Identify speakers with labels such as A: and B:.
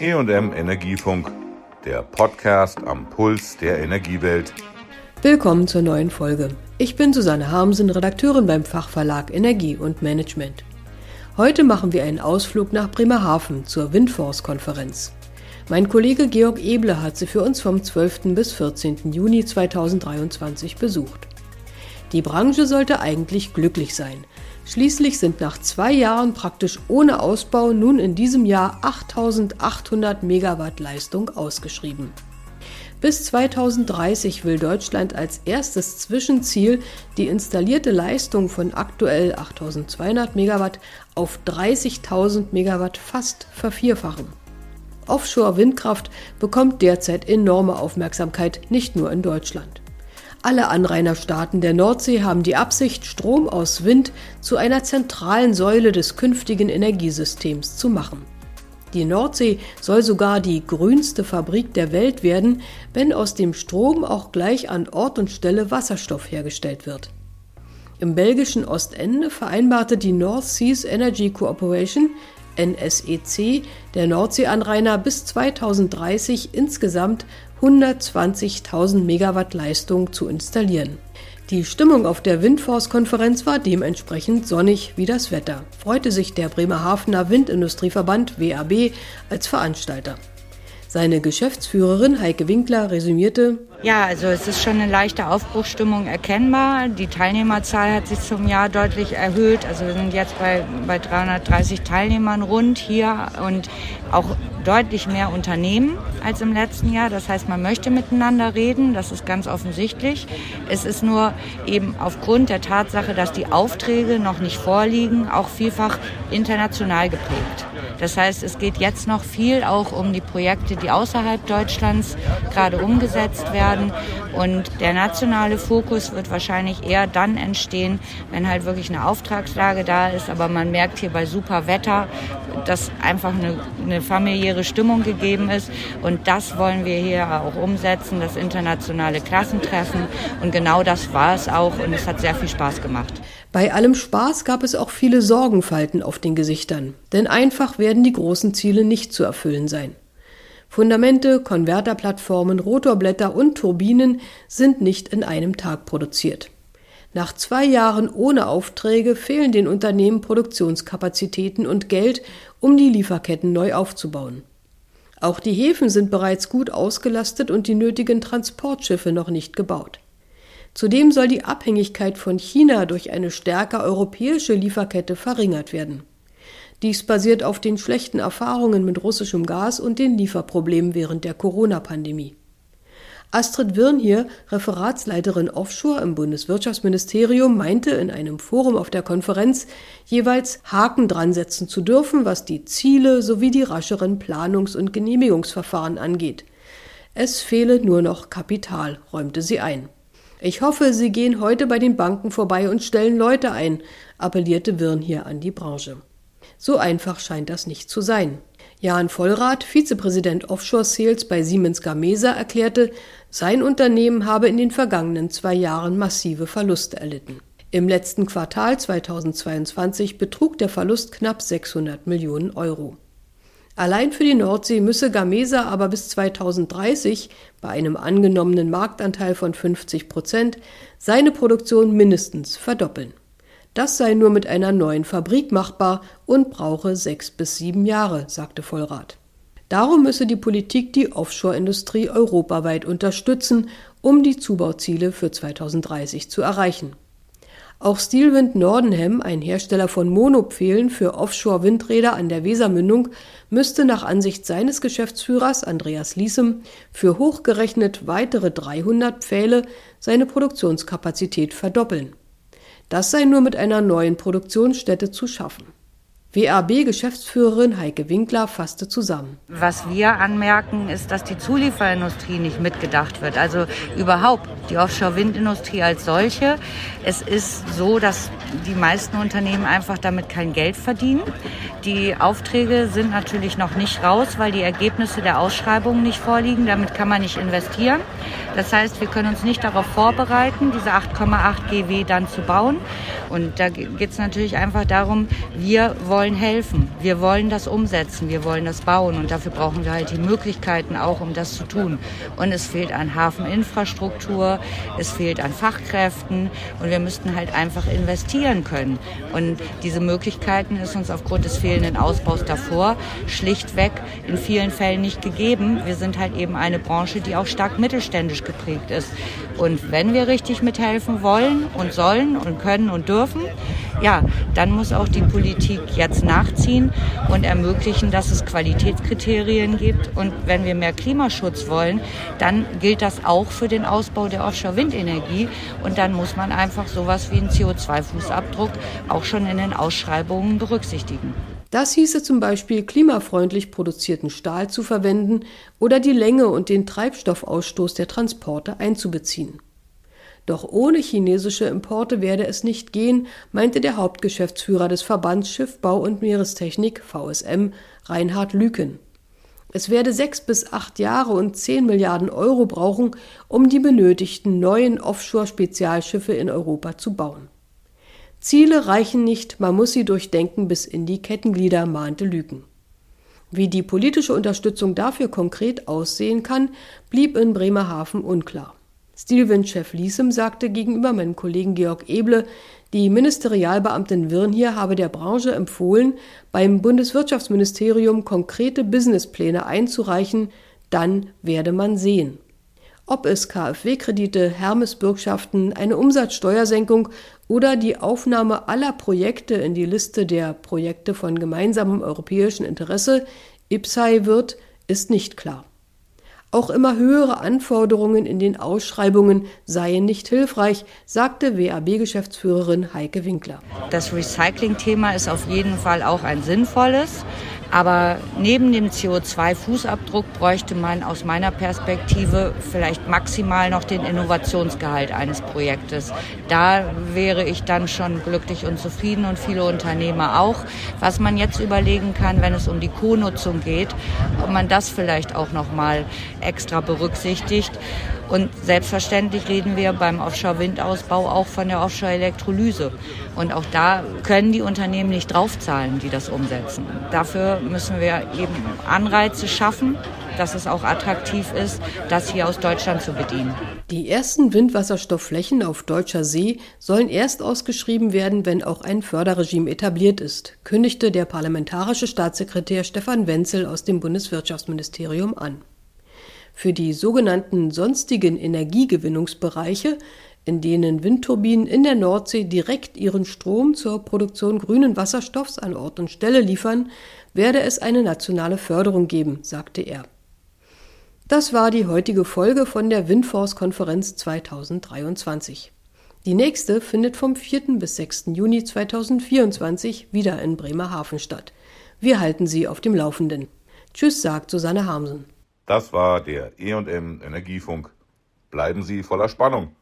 A: EM Energiefunk, der Podcast am Puls der Energiewelt.
B: Willkommen zur neuen Folge. Ich bin Susanne Harmsen, Redakteurin beim Fachverlag Energie und Management. Heute machen wir einen Ausflug nach Bremerhaven zur Windforce-Konferenz. Mein Kollege Georg Eble hat sie für uns vom 12. bis 14. Juni 2023 besucht. Die Branche sollte eigentlich glücklich sein. Schließlich sind nach zwei Jahren praktisch ohne Ausbau nun in diesem Jahr 8800 Megawatt Leistung ausgeschrieben. Bis 2030 will Deutschland als erstes Zwischenziel die installierte Leistung von aktuell 8200 Megawatt auf 30.000 Megawatt fast vervierfachen. Offshore-Windkraft bekommt derzeit enorme Aufmerksamkeit, nicht nur in Deutschland. Alle Anrainerstaaten der Nordsee haben die Absicht, Strom aus Wind zu einer zentralen Säule des künftigen Energiesystems zu machen. Die Nordsee soll sogar die grünste Fabrik der Welt werden, wenn aus dem Strom auch gleich an Ort und Stelle Wasserstoff hergestellt wird. Im belgischen Ostende vereinbarte die North Seas Energy Cooperation NSEC der Nordseeanrainer bis 2030 insgesamt 120.000 Megawatt Leistung zu installieren. Die Stimmung auf der Windforce-Konferenz war dementsprechend sonnig wie das Wetter, freute sich der Bremerhavener Windindustrieverband WAB als Veranstalter. Seine Geschäftsführerin Heike Winkler resümierte,
C: ja, also es ist schon eine leichte Aufbruchsstimmung erkennbar. Die Teilnehmerzahl hat sich zum Jahr deutlich erhöht. Also wir sind jetzt bei, bei 330 Teilnehmern rund hier und auch deutlich mehr Unternehmen als im letzten Jahr. Das heißt, man möchte miteinander reden, das ist ganz offensichtlich. Es ist nur eben aufgrund der Tatsache, dass die Aufträge noch nicht vorliegen, auch vielfach international geprägt. Das heißt, es geht jetzt noch viel auch um die Projekte, die außerhalb Deutschlands gerade umgesetzt werden. Und der nationale Fokus wird wahrscheinlich eher dann entstehen, wenn halt wirklich eine Auftragslage da ist. Aber man merkt hier bei super Wetter, dass einfach eine, eine familiäre Stimmung gegeben ist. Und das wollen wir hier auch umsetzen, das internationale Klassentreffen. Und genau das war es auch. Und es hat sehr viel Spaß gemacht.
B: Bei allem Spaß gab es auch viele Sorgenfalten auf den Gesichtern, denn einfach werden die großen Ziele nicht zu erfüllen sein. Fundamente, Konverterplattformen, Rotorblätter und Turbinen sind nicht in einem Tag produziert. Nach zwei Jahren ohne Aufträge fehlen den Unternehmen Produktionskapazitäten und Geld, um die Lieferketten neu aufzubauen. Auch die Häfen sind bereits gut ausgelastet und die nötigen Transportschiffe noch nicht gebaut. Zudem soll die Abhängigkeit von China durch eine stärker europäische Lieferkette verringert werden. Dies basiert auf den schlechten Erfahrungen mit russischem Gas und den Lieferproblemen während der Corona-Pandemie. Astrid Wirn hier, Referatsleiterin Offshore im Bundeswirtschaftsministerium, meinte in einem Forum auf der Konferenz, jeweils Haken dran setzen zu dürfen, was die Ziele sowie die rascheren Planungs- und Genehmigungsverfahren angeht. Es fehle nur noch Kapital, räumte sie ein. Ich hoffe, Sie gehen heute bei den Banken vorbei und stellen Leute ein, appellierte Wirn hier an die Branche. So einfach scheint das nicht zu sein. Jan Vollrath, Vizepräsident Offshore Sales bei Siemens Gamesa, erklärte, sein Unternehmen habe in den vergangenen zwei Jahren massive Verluste erlitten. Im letzten Quartal 2022 betrug der Verlust knapp 600 Millionen Euro. Allein für die Nordsee müsse Gamesa aber bis 2030 bei einem angenommenen Marktanteil von 50 Prozent seine Produktion mindestens verdoppeln. Das sei nur mit einer neuen Fabrik machbar und brauche sechs bis sieben Jahre, sagte Vollrath. Darum müsse die Politik die Offshore-Industrie europaweit unterstützen, um die Zubauziele für 2030 zu erreichen. Auch Steelwind Nordenham, ein Hersteller von Monopfählen für Offshore-Windräder an der Wesermündung, müsste nach Ansicht seines Geschäftsführers Andreas Liesem für hochgerechnet weitere 300 Pfähle seine Produktionskapazität verdoppeln. Das sei nur mit einer neuen Produktionsstätte zu schaffen. WAB-Geschäftsführerin Heike Winkler fasste zusammen.
C: Was wir anmerken, ist, dass die Zulieferindustrie nicht mitgedacht wird. Also überhaupt die Offshore-Windindustrie als solche. Es ist so, dass die meisten Unternehmen einfach damit kein Geld verdienen. Die Aufträge sind natürlich noch nicht raus, weil die Ergebnisse der Ausschreibungen nicht vorliegen. Damit kann man nicht investieren. Das heißt, wir können uns nicht darauf vorbereiten, diese 8,8 GW dann zu bauen. Und da geht es natürlich einfach darum, wir wollen wollen helfen, wir wollen das umsetzen, wir wollen das bauen und dafür brauchen wir halt die Möglichkeiten auch, um das zu tun. Und es fehlt an Hafeninfrastruktur, es fehlt an Fachkräften und wir müssten halt einfach investieren können. Und diese Möglichkeiten ist uns aufgrund des fehlenden Ausbaus davor schlichtweg in vielen Fällen nicht gegeben. Wir sind halt eben eine Branche, die auch stark mittelständisch geprägt ist. Und wenn wir richtig mithelfen wollen und sollen und können und dürfen, ja, dann muss auch die Politik jetzt nachziehen und ermöglichen, dass es Qualitätskriterien gibt. Und wenn wir mehr Klimaschutz wollen, dann gilt das auch für den Ausbau der Offshore-Windenergie. Und dann muss man einfach sowas wie einen CO2-Fußabdruck auch schon in den Ausschreibungen berücksichtigen.
B: Das hieße zum Beispiel klimafreundlich produzierten Stahl zu verwenden oder die Länge und den Treibstoffausstoß der Transporte einzubeziehen. Doch ohne chinesische Importe werde es nicht gehen, meinte der Hauptgeschäftsführer des Verbands Schiffbau und Meerestechnik VSM, Reinhard Lüken. Es werde sechs bis acht Jahre und zehn Milliarden Euro brauchen, um die benötigten neuen Offshore-Spezialschiffe in Europa zu bauen. Ziele reichen nicht, man muss sie durchdenken bis in die Kettenglieder, mahnte Lüken. Wie die politische Unterstützung dafür konkret aussehen kann, blieb in Bremerhaven unklar. Stilwind-Chef Liesem sagte gegenüber meinem Kollegen Georg Eble, die Ministerialbeamtin Wirnhier habe der Branche empfohlen, beim Bundeswirtschaftsministerium konkrete Businesspläne einzureichen, dann werde man sehen. Ob es KfW-Kredite, Hermes-Bürgschaften, eine Umsatzsteuersenkung oder die Aufnahme aller Projekte in die Liste der Projekte von gemeinsamem europäischen Interesse IPSAI wird, ist nicht klar. Auch immer höhere Anforderungen in den Ausschreibungen seien nicht hilfreich, sagte WAB-Geschäftsführerin Heike Winkler.
C: Das Recycling-Thema ist auf jeden Fall auch ein sinnvolles. Aber neben dem CO2-Fußabdruck bräuchte man aus meiner Perspektive vielleicht maximal noch den Innovationsgehalt eines Projektes. Da wäre ich dann schon glücklich und zufrieden und viele Unternehmer auch. Was man jetzt überlegen kann, wenn es um die Co-Nutzung geht, ob man das vielleicht auch noch mal extra berücksichtigt. Und selbstverständlich reden wir beim Offshore-Windausbau auch von der Offshore-Elektrolyse. Und auch da können die Unternehmen nicht draufzahlen, die das umsetzen. Dafür müssen wir eben Anreize schaffen, dass es auch attraktiv ist, das hier aus Deutschland zu bedienen.
B: Die ersten Windwasserstoffflächen auf deutscher See sollen erst ausgeschrieben werden, wenn auch ein Förderregime etabliert ist, kündigte der parlamentarische Staatssekretär Stefan Wenzel aus dem Bundeswirtschaftsministerium an. Für die sogenannten sonstigen Energiegewinnungsbereiche, in denen Windturbinen in der Nordsee direkt ihren Strom zur Produktion grünen Wasserstoffs an Ort und Stelle liefern, werde es eine nationale Förderung geben, sagte er. Das war die heutige Folge von der Windforce-Konferenz 2023. Die nächste findet vom 4. bis 6. Juni 2024 wieder in Bremerhaven statt. Wir halten Sie auf dem Laufenden. Tschüss, sagt Susanne Harmsen.
A: Das war der E&M Energiefunk. Bleiben Sie voller Spannung.